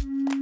you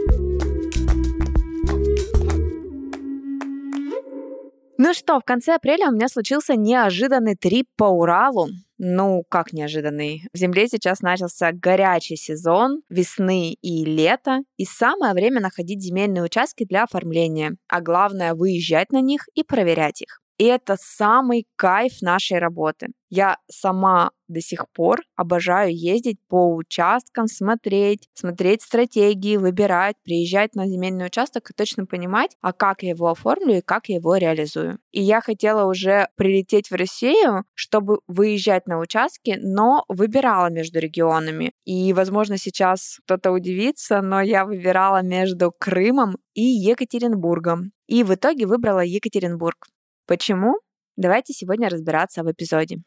Ну что, в конце апреля у меня случился неожиданный трип по Уралу. Ну, как неожиданный. В Земле сейчас начался горячий сезон весны и лета, и самое время находить земельные участки для оформления, а главное выезжать на них и проверять их. И это самый кайф нашей работы. Я сама до сих пор обожаю ездить по участкам, смотреть, смотреть стратегии, выбирать, приезжать на земельный участок и точно понимать, а как я его оформлю и как я его реализую. И я хотела уже прилететь в Россию, чтобы выезжать на участки, но выбирала между регионами. И, возможно, сейчас кто-то удивится, но я выбирала между Крымом и Екатеринбургом. И в итоге выбрала Екатеринбург. Почему? Давайте сегодня разбираться в эпизоде.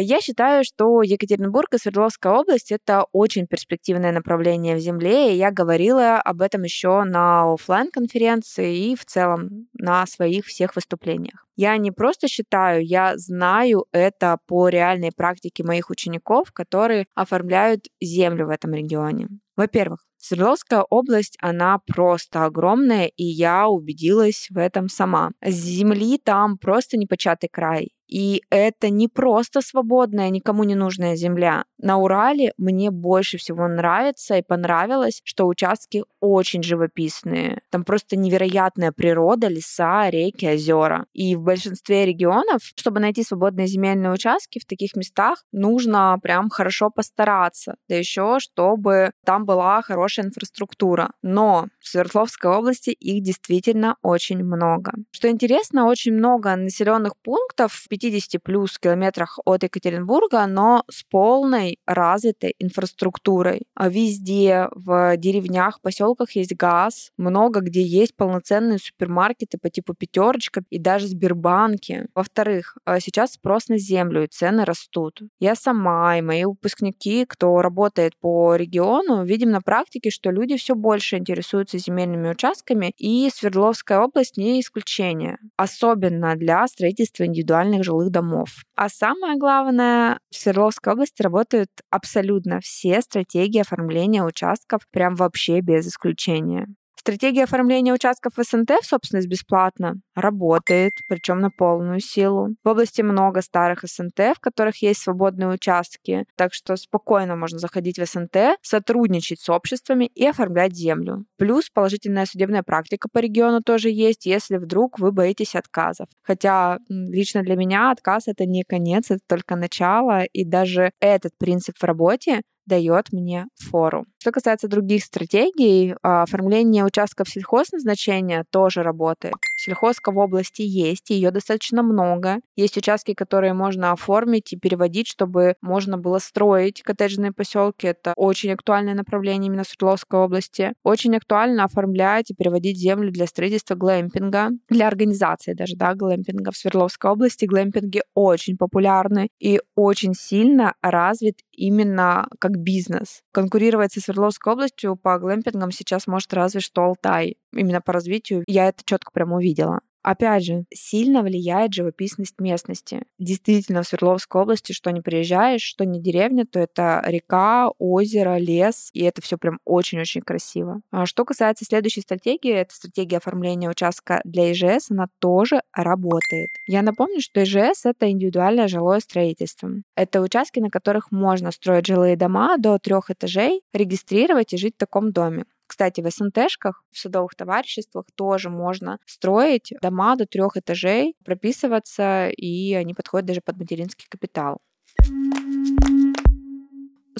Я считаю, что Екатеринбург и Свердловская область — это очень перспективное направление в земле, и я говорила об этом еще на офлайн конференции и в целом на своих всех выступлениях. Я не просто считаю, я знаю это по реальной практике моих учеников, которые оформляют землю в этом регионе. Во-первых, Свердловская область, она просто огромная, и я убедилась в этом сама. Земли там просто непочатый край. И это не просто свободная, никому не нужная земля. На Урале мне больше всего нравится и понравилось, что участки очень живописные. Там просто невероятная природа, леса, реки, озера. И в большинстве регионов, чтобы найти свободные земельные участки в таких местах, нужно прям хорошо постараться. Да еще, чтобы там была хорошая инфраструктура. Но в Свердловской области их действительно очень много. Что интересно, очень много населенных пунктов в 50 плюс километрах от Екатеринбурга, но с полной развитой инфраструктурой. А везде, в деревнях, поселках есть газ, много где есть полноценные супермаркеты по типу пятерочка и даже Сбербанки. Во-вторых, а сейчас спрос на землю и цены растут. Я сама и мои выпускники, кто работает по региону, видим на практике, что люди все больше интересуются земельными участками, и Свердловская область не исключение. Особенно для строительства индивидуальных жилых домов. А самое главное, в Свердловской области работают абсолютно все стратегии оформления участков прям вообще без исключения. Стратегия оформления участков в СНТ в собственность бесплатно работает, причем на полную силу. В области много старых СНТ, в которых есть свободные участки, так что спокойно можно заходить в СНТ, сотрудничать с обществами и оформлять землю. Плюс положительная судебная практика по региону тоже есть, если вдруг вы боитесь отказов. Хотя лично для меня отказ это не конец, это только начало, и даже этот принцип в работе дает мне фору. Что касается других стратегий, а, оформление участков сельхозназначения тоже работает. Сельхозка в области есть, ее достаточно много. Есть участки, которые можно оформить и переводить, чтобы можно было строить коттеджные поселки. Это очень актуальное направление именно в Свердловской области. Очень актуально оформлять и переводить землю для строительства глэмпинга, для организации даже, да, глэмпинга в Свердловской области. Глэмпинги очень популярны и очень сильно развит именно как бизнес. Конкурировать со Свердловской областью по глэмпингам сейчас может разве что Алтай. Именно по развитию я это четко прям увидела. Опять же, сильно влияет живописность местности. Действительно, в Свердловской области, что не приезжаешь, что не деревня, то это река, озеро, лес, и это все прям очень-очень красиво. А что касается следующей стратегии, это стратегия оформления участка для ИЖС, она тоже работает. Я напомню, что ИЖС — это индивидуальное жилое строительство. Это участки, на которых можно строить жилые дома до трех этажей, регистрировать и жить в таком доме. Кстати, в СНТшках, в судовых товариществах тоже можно строить дома до трех этажей, прописываться, и они подходят даже под материнский капитал.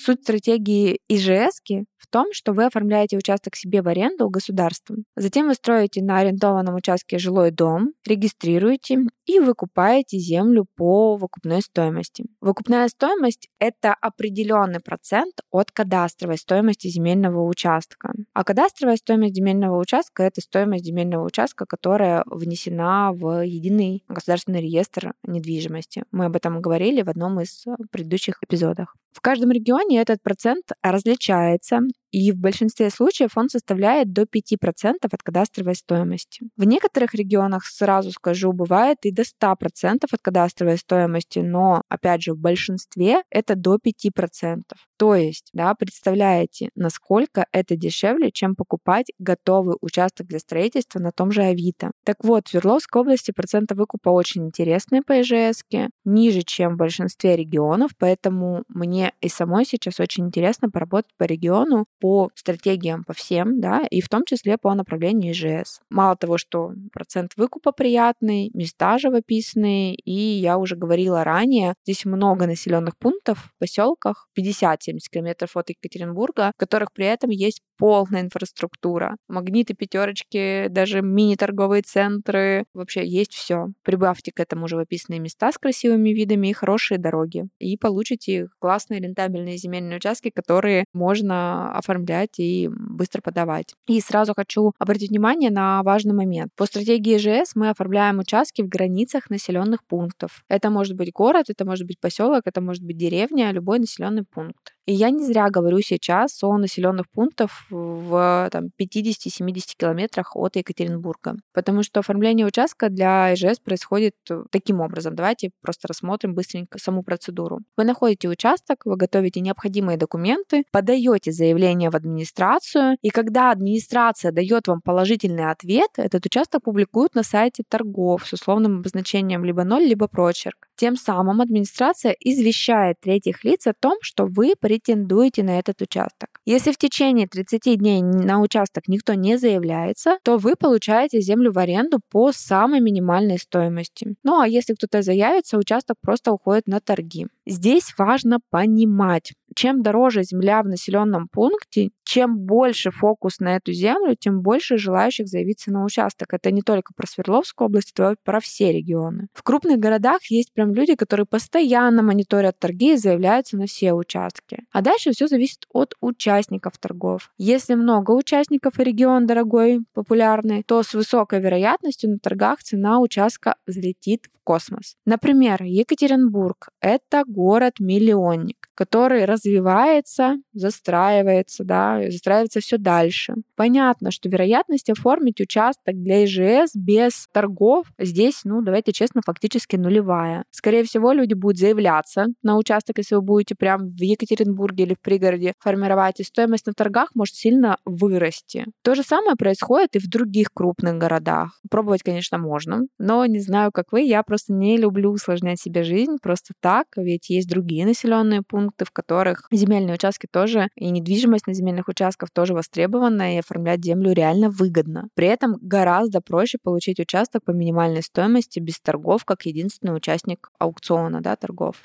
Суть стратегии ИЖС в том, что вы оформляете участок себе в аренду государством. Затем вы строите на арендованном участке жилой дом, регистрируете и выкупаете землю по выкупной стоимости. Выкупная стоимость — это определенный процент от кадастровой стоимости земельного участка. А кадастровая стоимость земельного участка — это стоимость земельного участка, которая внесена в единый государственный реестр недвижимости. Мы об этом говорили в одном из предыдущих эпизодах. В каждом регионе этот процент различается, и в большинстве случаев он составляет до 5% от кадастровой стоимости. В некоторых регионах, сразу скажу, бывает и до 100% от кадастровой стоимости, но, опять же, в большинстве это до 5%. То есть, да, представляете, насколько это дешевле, чем покупать готовый участок для строительства на том же Авито. Так вот, в Свердловской области проценты выкупа очень интересные по ИЖС, ниже, чем в большинстве регионов, поэтому мне и самой сейчас очень интересно поработать по региону, по стратегиям по всем, да, и в том числе по направлению ИЖС. Мало того, что процент выкупа приятный, места живописные, и я уже говорила ранее, здесь много населенных пунктов в поселках, 50-70 километров от Екатеринбурга, в которых при этом есть полная инфраструктура. Магниты, пятерочки, даже мини-торговые центры, вообще есть все. Прибавьте к этому живописные места с красивыми видами и хорошие дороги. И получите классные рентабельные земельные участки, которые можно оформлять и быстро подавать. И сразу хочу обратить внимание на важный момент. По стратегии ЖС мы оформляем участки в границах населенных пунктов. Это может быть город, это может быть поселок, это может быть деревня, любой населенный пункт. И я не зря говорю сейчас о населенных пунктах в там, 50-70 километрах от Екатеринбурга. Потому что оформление участка для ИЖС происходит таким образом. Давайте просто рассмотрим быстренько саму процедуру. Вы находите участок, вы готовите необходимые документы, подаете заявление в администрацию, и когда администрация дает вам положительный ответ, этот участок публикуют на сайте торгов с условным обозначением либо ноль, либо прочерк. Тем самым администрация извещает третьих лиц о том, что вы претендуете на этот участок. Если в течение 30 дней на участок никто не заявляется, то вы получаете землю в аренду по самой минимальной стоимости. Ну а если кто-то заявится, участок просто уходит на торги. Здесь важно понимать, чем дороже земля в населенном пункте, чем больше фокус на эту землю, тем больше желающих заявиться на участок. Это не только про Свердловскую область, это про все регионы. В крупных городах есть прям люди, которые постоянно мониторят торги и заявляются на все участки. А дальше все зависит от участников торгов. Если много участников и регион дорогой, популярный, то с высокой вероятностью на торгах цена участка взлетит в космос. Например, Екатеринбург — это город-миллионник, который развивается, застраивается, да, застраивается все дальше. Понятно, что вероятность оформить участок для ИЖС без торгов здесь, ну, давайте честно, фактически нулевая. Скорее всего, люди будут заявляться на участок, если вы будете прям в Екатеринбурге или в пригороде формировать, и стоимость на торгах может сильно вырасти. То же самое происходит и в других крупных городах. Пробовать, конечно, можно, но не знаю, как вы, я просто не люблю усложнять себе жизнь просто так, ведь есть другие населенные пункты, в которых земельные участки тоже и недвижимость на земельных участках тоже востребована, и оформлять землю реально выгодно. При этом гораздо проще получить участок по минимальной стоимости без торгов, как единственный участник аукциона, да, торгов.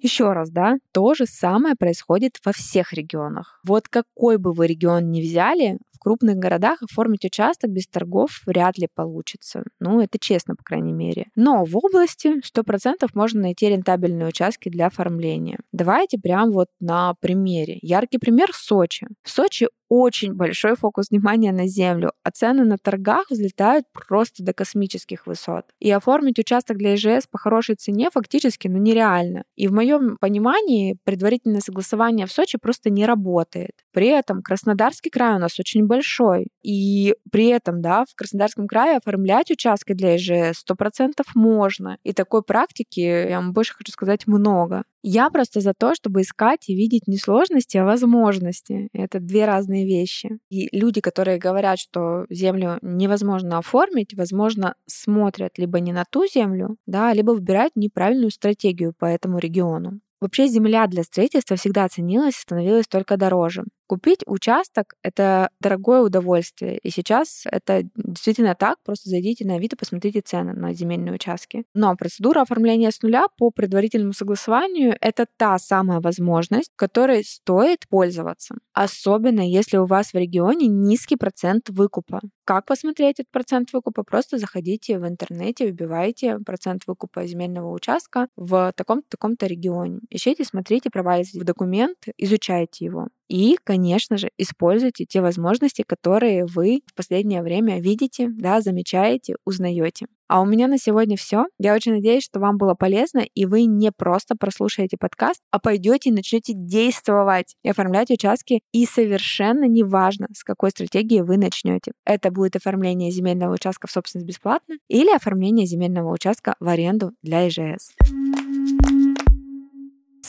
Еще раз, да, то же самое происходит во всех регионах. Вот какой бы вы регион ни взяли, крупных городах оформить участок без торгов вряд ли получится. Ну, это честно, по крайней мере. Но в области 100% можно найти рентабельные участки для оформления. Давайте прям вот на примере. Яркий пример — Сочи. В Сочи очень большой фокус внимания на землю, а цены на торгах взлетают просто до космических высот. И оформить участок для ИЖС по хорошей цене фактически ну, нереально. И в моем понимании предварительное согласование в Сочи просто не работает. При этом Краснодарский край у нас очень большой. И при этом, да, в Краснодарском крае оформлять участки для ИЖС 100% можно. И такой практики, я вам больше хочу сказать, много. Я просто за то, чтобы искать и видеть не сложности, а возможности. Это две разные вещи. И люди, которые говорят, что землю невозможно оформить, возможно, смотрят либо не на ту землю, да, либо выбирают неправильную стратегию по этому региону. Вообще земля для строительства всегда ценилась и становилась только дороже. Купить участок — это дорогое удовольствие. И сейчас это действительно так. Просто зайдите на Авито, посмотрите цены на земельные участки. Но процедура оформления с нуля по предварительному согласованию — это та самая возможность, которой стоит пользоваться. Особенно если у вас в регионе низкий процент выкупа. Как посмотреть этот процент выкупа? Просто заходите в интернете, вбивайте процент выкупа земельного участка в таком-то таком-то регионе. Ищите, смотрите, проваливайте в документ, изучайте его. И, конечно же, используйте те возможности, которые вы в последнее время видите, да, замечаете, узнаете. А у меня на сегодня все. Я очень надеюсь, что вам было полезно, и вы не просто прослушаете подкаст, а пойдете и начнете действовать и оформлять участки. И совершенно неважно, с какой стратегии вы начнете. Это будет оформление земельного участка в собственность бесплатно или оформление земельного участка в аренду для ИЖС.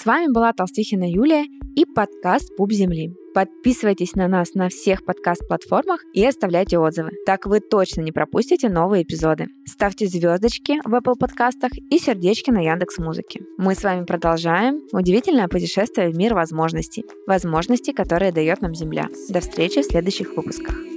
С вами была Толстихина Юлия и подкаст «Пуп земли». Подписывайтесь на нас на всех подкаст-платформах и оставляйте отзывы. Так вы точно не пропустите новые эпизоды. Ставьте звездочки в Apple подкастах и сердечки на Яндекс Музыке. Мы с вами продолжаем удивительное путешествие в мир возможностей. Возможностей, которые дает нам Земля. До встречи в следующих выпусках.